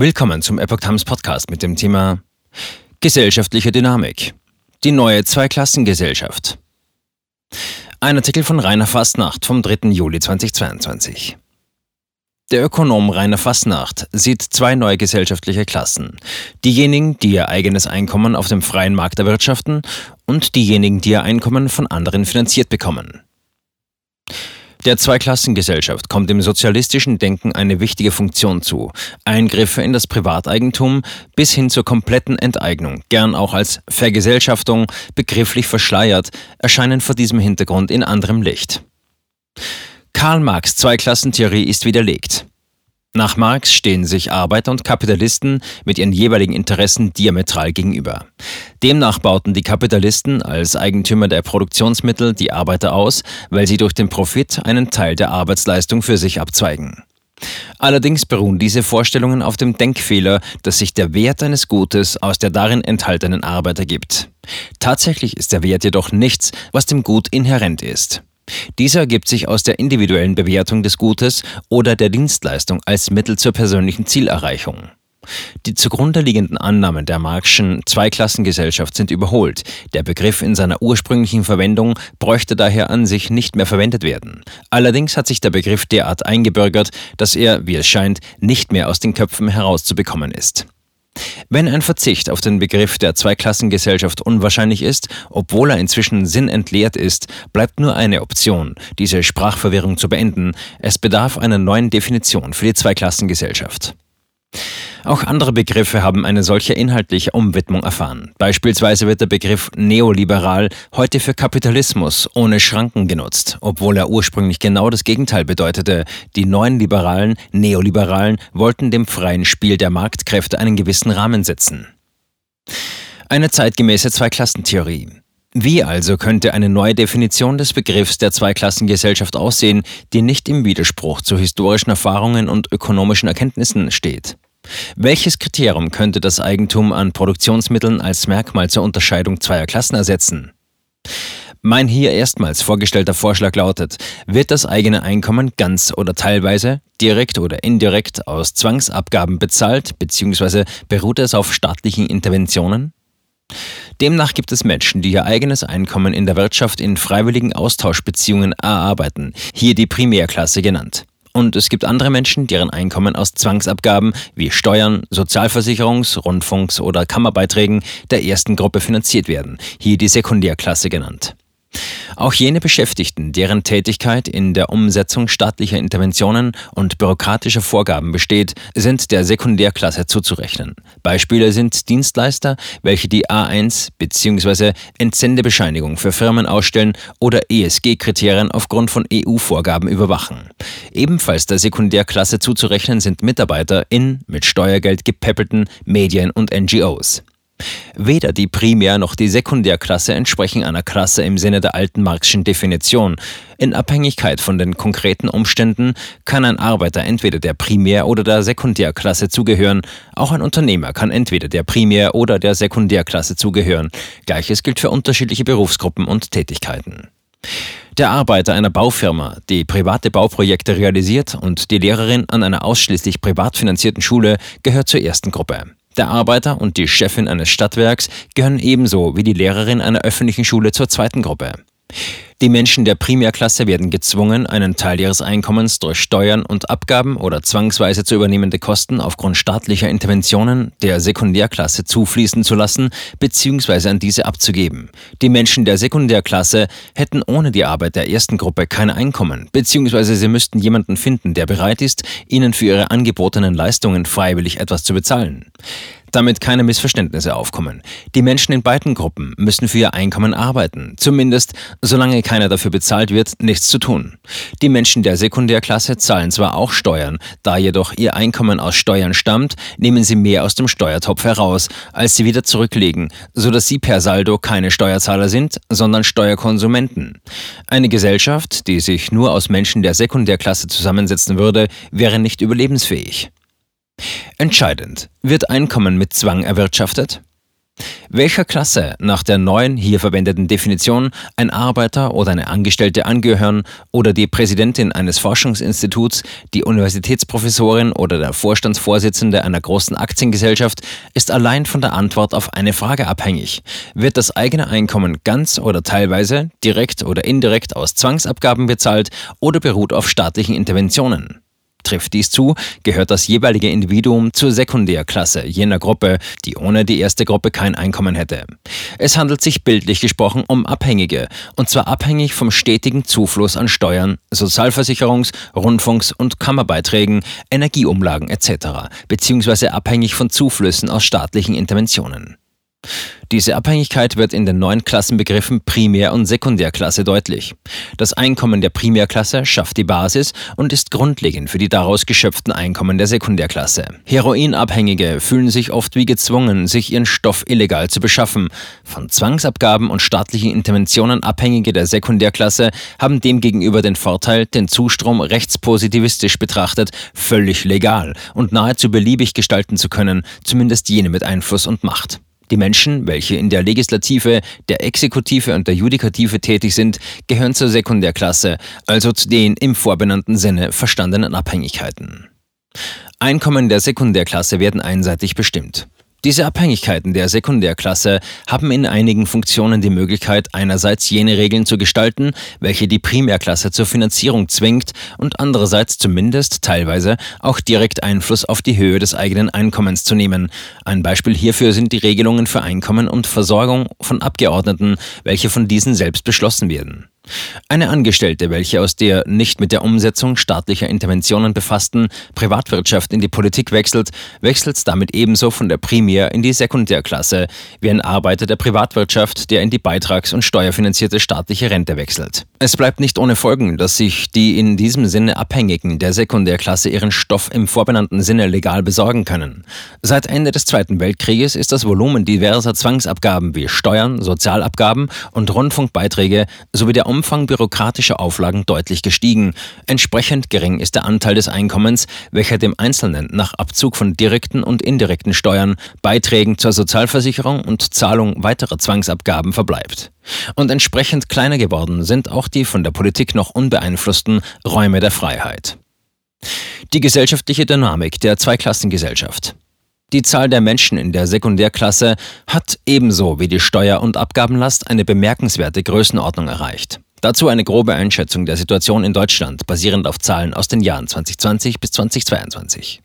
Willkommen zum Epoch Times Podcast mit dem Thema Gesellschaftliche Dynamik. Die neue Zweiklassengesellschaft. Ein Artikel von Rainer Fastnacht vom 3. Juli 2022. Der Ökonom Rainer Fastnacht sieht zwei neue gesellschaftliche Klassen. Diejenigen, die ihr eigenes Einkommen auf dem freien Markt erwirtschaften und diejenigen, die ihr Einkommen von anderen finanziert bekommen. Der Zweiklassengesellschaft kommt im sozialistischen Denken eine wichtige Funktion zu. Eingriffe in das Privateigentum bis hin zur kompletten Enteignung, gern auch als Vergesellschaftung, begrifflich verschleiert, erscheinen vor diesem Hintergrund in anderem Licht. Karl Marx Zweiklassentheorie ist widerlegt. Nach Marx stehen sich Arbeiter und Kapitalisten mit ihren jeweiligen Interessen diametral gegenüber. Demnach bauten die Kapitalisten als Eigentümer der Produktionsmittel die Arbeiter aus, weil sie durch den Profit einen Teil der Arbeitsleistung für sich abzweigen. Allerdings beruhen diese Vorstellungen auf dem Denkfehler, dass sich der Wert eines Gutes aus der darin enthaltenen Arbeit ergibt. Tatsächlich ist der Wert jedoch nichts, was dem Gut inhärent ist. Dieser ergibt sich aus der individuellen Bewertung des Gutes oder der Dienstleistung als Mittel zur persönlichen Zielerreichung. Die zugrunde liegenden Annahmen der Marxischen Zweiklassengesellschaft sind überholt. Der Begriff in seiner ursprünglichen Verwendung bräuchte daher an sich nicht mehr verwendet werden. Allerdings hat sich der Begriff derart eingebürgert, dass er, wie es scheint, nicht mehr aus den Köpfen herauszubekommen ist. Wenn ein Verzicht auf den Begriff der Zweiklassengesellschaft unwahrscheinlich ist, obwohl er inzwischen sinnentleert ist, bleibt nur eine Option, diese Sprachverwirrung zu beenden. Es bedarf einer neuen Definition für die Zweiklassengesellschaft. Auch andere Begriffe haben eine solche inhaltliche Umwidmung erfahren. Beispielsweise wird der Begriff neoliberal heute für Kapitalismus ohne Schranken genutzt, obwohl er ursprünglich genau das Gegenteil bedeutete. Die neuen Liberalen, Neoliberalen wollten dem freien Spiel der Marktkräfte einen gewissen Rahmen setzen. Eine zeitgemäße Zweiklassentheorie. Wie also könnte eine neue Definition des Begriffs der Zweiklassengesellschaft aussehen, die nicht im Widerspruch zu historischen Erfahrungen und ökonomischen Erkenntnissen steht? Welches Kriterium könnte das Eigentum an Produktionsmitteln als Merkmal zur Unterscheidung zweier Klassen ersetzen? Mein hier erstmals vorgestellter Vorschlag lautet, wird das eigene Einkommen ganz oder teilweise, direkt oder indirekt aus Zwangsabgaben bezahlt bzw. beruht es auf staatlichen Interventionen? Demnach gibt es Menschen, die ihr eigenes Einkommen in der Wirtschaft in freiwilligen Austauschbeziehungen erarbeiten, hier die Primärklasse genannt. Und es gibt andere Menschen, deren Einkommen aus Zwangsabgaben wie Steuern, Sozialversicherungs-, Rundfunks- oder Kammerbeiträgen der ersten Gruppe finanziert werden, hier die Sekundärklasse genannt. Auch jene Beschäftigten, deren Tätigkeit in der Umsetzung staatlicher Interventionen und bürokratischer Vorgaben besteht, sind der Sekundärklasse zuzurechnen. Beispiele sind Dienstleister, welche die A1 bzw. Entsendebescheinigung für Firmen ausstellen oder ESG-Kriterien aufgrund von EU-Vorgaben überwachen. Ebenfalls der Sekundärklasse zuzurechnen sind Mitarbeiter in mit Steuergeld gepäppelten Medien und NGOs. Weder die Primär- noch die Sekundärklasse entsprechen einer Klasse im Sinne der alten Marxischen Definition. In Abhängigkeit von den konkreten Umständen kann ein Arbeiter entweder der Primär- oder der Sekundärklasse zugehören. Auch ein Unternehmer kann entweder der Primär- oder der Sekundärklasse zugehören. Gleiches gilt für unterschiedliche Berufsgruppen und Tätigkeiten. Der Arbeiter einer Baufirma, die private Bauprojekte realisiert und die Lehrerin an einer ausschließlich privat finanzierten Schule gehört zur ersten Gruppe. Der Arbeiter und die Chefin eines Stadtwerks gehören ebenso wie die Lehrerin einer öffentlichen Schule zur zweiten Gruppe. Die Menschen der Primärklasse werden gezwungen, einen Teil ihres Einkommens durch Steuern und Abgaben oder zwangsweise zu übernehmende Kosten aufgrund staatlicher Interventionen der Sekundärklasse zufließen zu lassen bzw. an diese abzugeben. Die Menschen der Sekundärklasse hätten ohne die Arbeit der ersten Gruppe kein Einkommen bzw. sie müssten jemanden finden, der bereit ist, ihnen für ihre angebotenen Leistungen freiwillig etwas zu bezahlen damit keine Missverständnisse aufkommen. Die Menschen in beiden Gruppen müssen für ihr Einkommen arbeiten, zumindest solange keiner dafür bezahlt wird, nichts zu tun. Die Menschen der Sekundärklasse zahlen zwar auch Steuern, da jedoch ihr Einkommen aus Steuern stammt, nehmen sie mehr aus dem Steuertopf heraus, als sie wieder zurücklegen, sodass sie per Saldo keine Steuerzahler sind, sondern Steuerkonsumenten. Eine Gesellschaft, die sich nur aus Menschen der Sekundärklasse zusammensetzen würde, wäre nicht überlebensfähig. Entscheidend. Wird Einkommen mit Zwang erwirtschaftet? Welcher Klasse nach der neuen hier verwendeten Definition ein Arbeiter oder eine Angestellte angehören oder die Präsidentin eines Forschungsinstituts, die Universitätsprofessorin oder der Vorstandsvorsitzende einer großen Aktiengesellschaft, ist allein von der Antwort auf eine Frage abhängig. Wird das eigene Einkommen ganz oder teilweise, direkt oder indirekt aus Zwangsabgaben bezahlt oder beruht auf staatlichen Interventionen? Trifft dies zu, gehört das jeweilige Individuum zur Sekundärklasse jener Gruppe, die ohne die erste Gruppe kein Einkommen hätte. Es handelt sich bildlich gesprochen um Abhängige, und zwar abhängig vom stetigen Zufluss an Steuern, Sozialversicherungs-, Rundfunks- und Kammerbeiträgen, Energieumlagen etc., beziehungsweise abhängig von Zuflüssen aus staatlichen Interventionen. Diese Abhängigkeit wird in den neuen Klassenbegriffen Primär- und Sekundärklasse deutlich. Das Einkommen der Primärklasse schafft die Basis und ist grundlegend für die daraus geschöpften Einkommen der Sekundärklasse. Heroinabhängige fühlen sich oft wie gezwungen, sich ihren Stoff illegal zu beschaffen. Von Zwangsabgaben und staatlichen Interventionen Abhängige der Sekundärklasse haben demgegenüber den Vorteil, den Zustrom rechtspositivistisch betrachtet völlig legal und nahezu beliebig gestalten zu können, zumindest jene mit Einfluss und Macht. Die Menschen, welche in der Legislative, der Exekutive und der Judikative tätig sind, gehören zur Sekundärklasse, also zu den im vorbenannten Sinne verstandenen Abhängigkeiten. Einkommen der Sekundärklasse werden einseitig bestimmt. Diese Abhängigkeiten der Sekundärklasse haben in einigen Funktionen die Möglichkeit, einerseits jene Regeln zu gestalten, welche die Primärklasse zur Finanzierung zwingt und andererseits zumindest teilweise auch direkt Einfluss auf die Höhe des eigenen Einkommens zu nehmen. Ein Beispiel hierfür sind die Regelungen für Einkommen und Versorgung von Abgeordneten, welche von diesen selbst beschlossen werden. Eine Angestellte, welche aus der nicht mit der Umsetzung staatlicher Interventionen befassten Privatwirtschaft in die Politik wechselt, wechselt damit ebenso von der Primär- in die Sekundärklasse, wie ein Arbeiter der Privatwirtschaft, der in die beitrags- und steuerfinanzierte staatliche Rente wechselt. Es bleibt nicht ohne Folgen, dass sich die in diesem Sinne Abhängigen der Sekundärklasse ihren Stoff im vorbenannten Sinne legal besorgen können. Seit Ende des Zweiten Weltkrieges ist das Volumen diverser Zwangsabgaben wie Steuern, Sozialabgaben und Rundfunkbeiträge sowie der Umfang bürokratischer Auflagen deutlich gestiegen. Entsprechend gering ist der Anteil des Einkommens, welcher dem Einzelnen nach Abzug von direkten und indirekten Steuern, Beiträgen zur Sozialversicherung und Zahlung weiterer Zwangsabgaben verbleibt. Und entsprechend kleiner geworden sind auch die von der Politik noch unbeeinflussten Räume der Freiheit. Die gesellschaftliche Dynamik der Zweiklassengesellschaft. Die Zahl der Menschen in der Sekundärklasse hat ebenso wie die Steuer- und Abgabenlast eine bemerkenswerte Größenordnung erreicht. Dazu eine grobe Einschätzung der Situation in Deutschland, basierend auf Zahlen aus den Jahren 2020 bis 2022.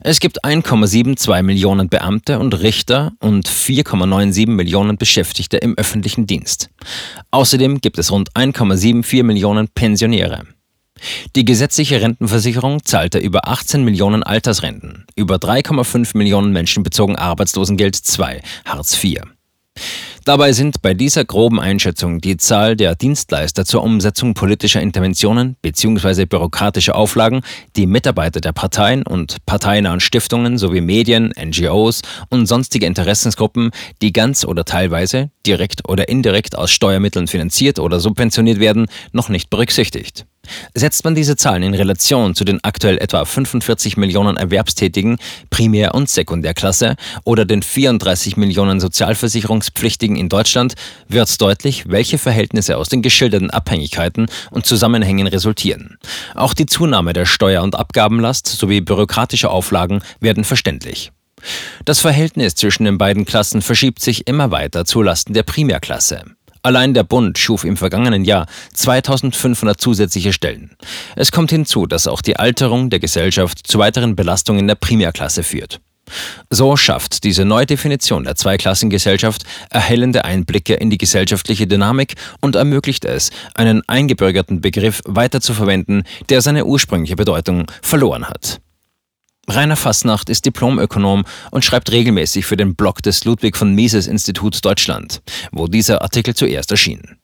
Es gibt 1,72 Millionen Beamte und Richter und 4,97 Millionen Beschäftigte im öffentlichen Dienst. Außerdem gibt es rund 1,74 Millionen Pensionäre. Die gesetzliche Rentenversicherung zahlte über 18 Millionen Altersrenten. Über 3,5 Millionen Menschen bezogen Arbeitslosengeld II, Hartz IV. Dabei sind bei dieser groben Einschätzung die Zahl der Dienstleister zur Umsetzung politischer Interventionen bzw. bürokratischer Auflagen, die Mitarbeiter der Parteien und parteinahen Stiftungen sowie Medien, NGOs und sonstige Interessensgruppen, die ganz oder teilweise, direkt oder indirekt aus Steuermitteln finanziert oder subventioniert werden, noch nicht berücksichtigt. Setzt man diese Zahlen in Relation zu den aktuell etwa 45 Millionen Erwerbstätigen Primär- und Sekundärklasse oder den 34 Millionen Sozialversicherungspflichtigen in Deutschland, wird deutlich, welche Verhältnisse aus den geschilderten Abhängigkeiten und Zusammenhängen resultieren. Auch die Zunahme der Steuer- und Abgabenlast sowie bürokratischer Auflagen werden verständlich. Das Verhältnis zwischen den beiden Klassen verschiebt sich immer weiter zulasten der Primärklasse. Allein der Bund schuf im vergangenen Jahr 2500 zusätzliche Stellen. Es kommt hinzu, dass auch die Alterung der Gesellschaft zu weiteren Belastungen der Primärklasse führt. So schafft diese Neudefinition der Zweiklassengesellschaft erhellende Einblicke in die gesellschaftliche Dynamik und ermöglicht es, einen eingebürgerten Begriff weiterzuverwenden, der seine ursprüngliche Bedeutung verloren hat. Rainer Fassnacht ist Diplomökonom und schreibt regelmäßig für den Blog des Ludwig von Mises Instituts Deutschland, wo dieser Artikel zuerst erschien.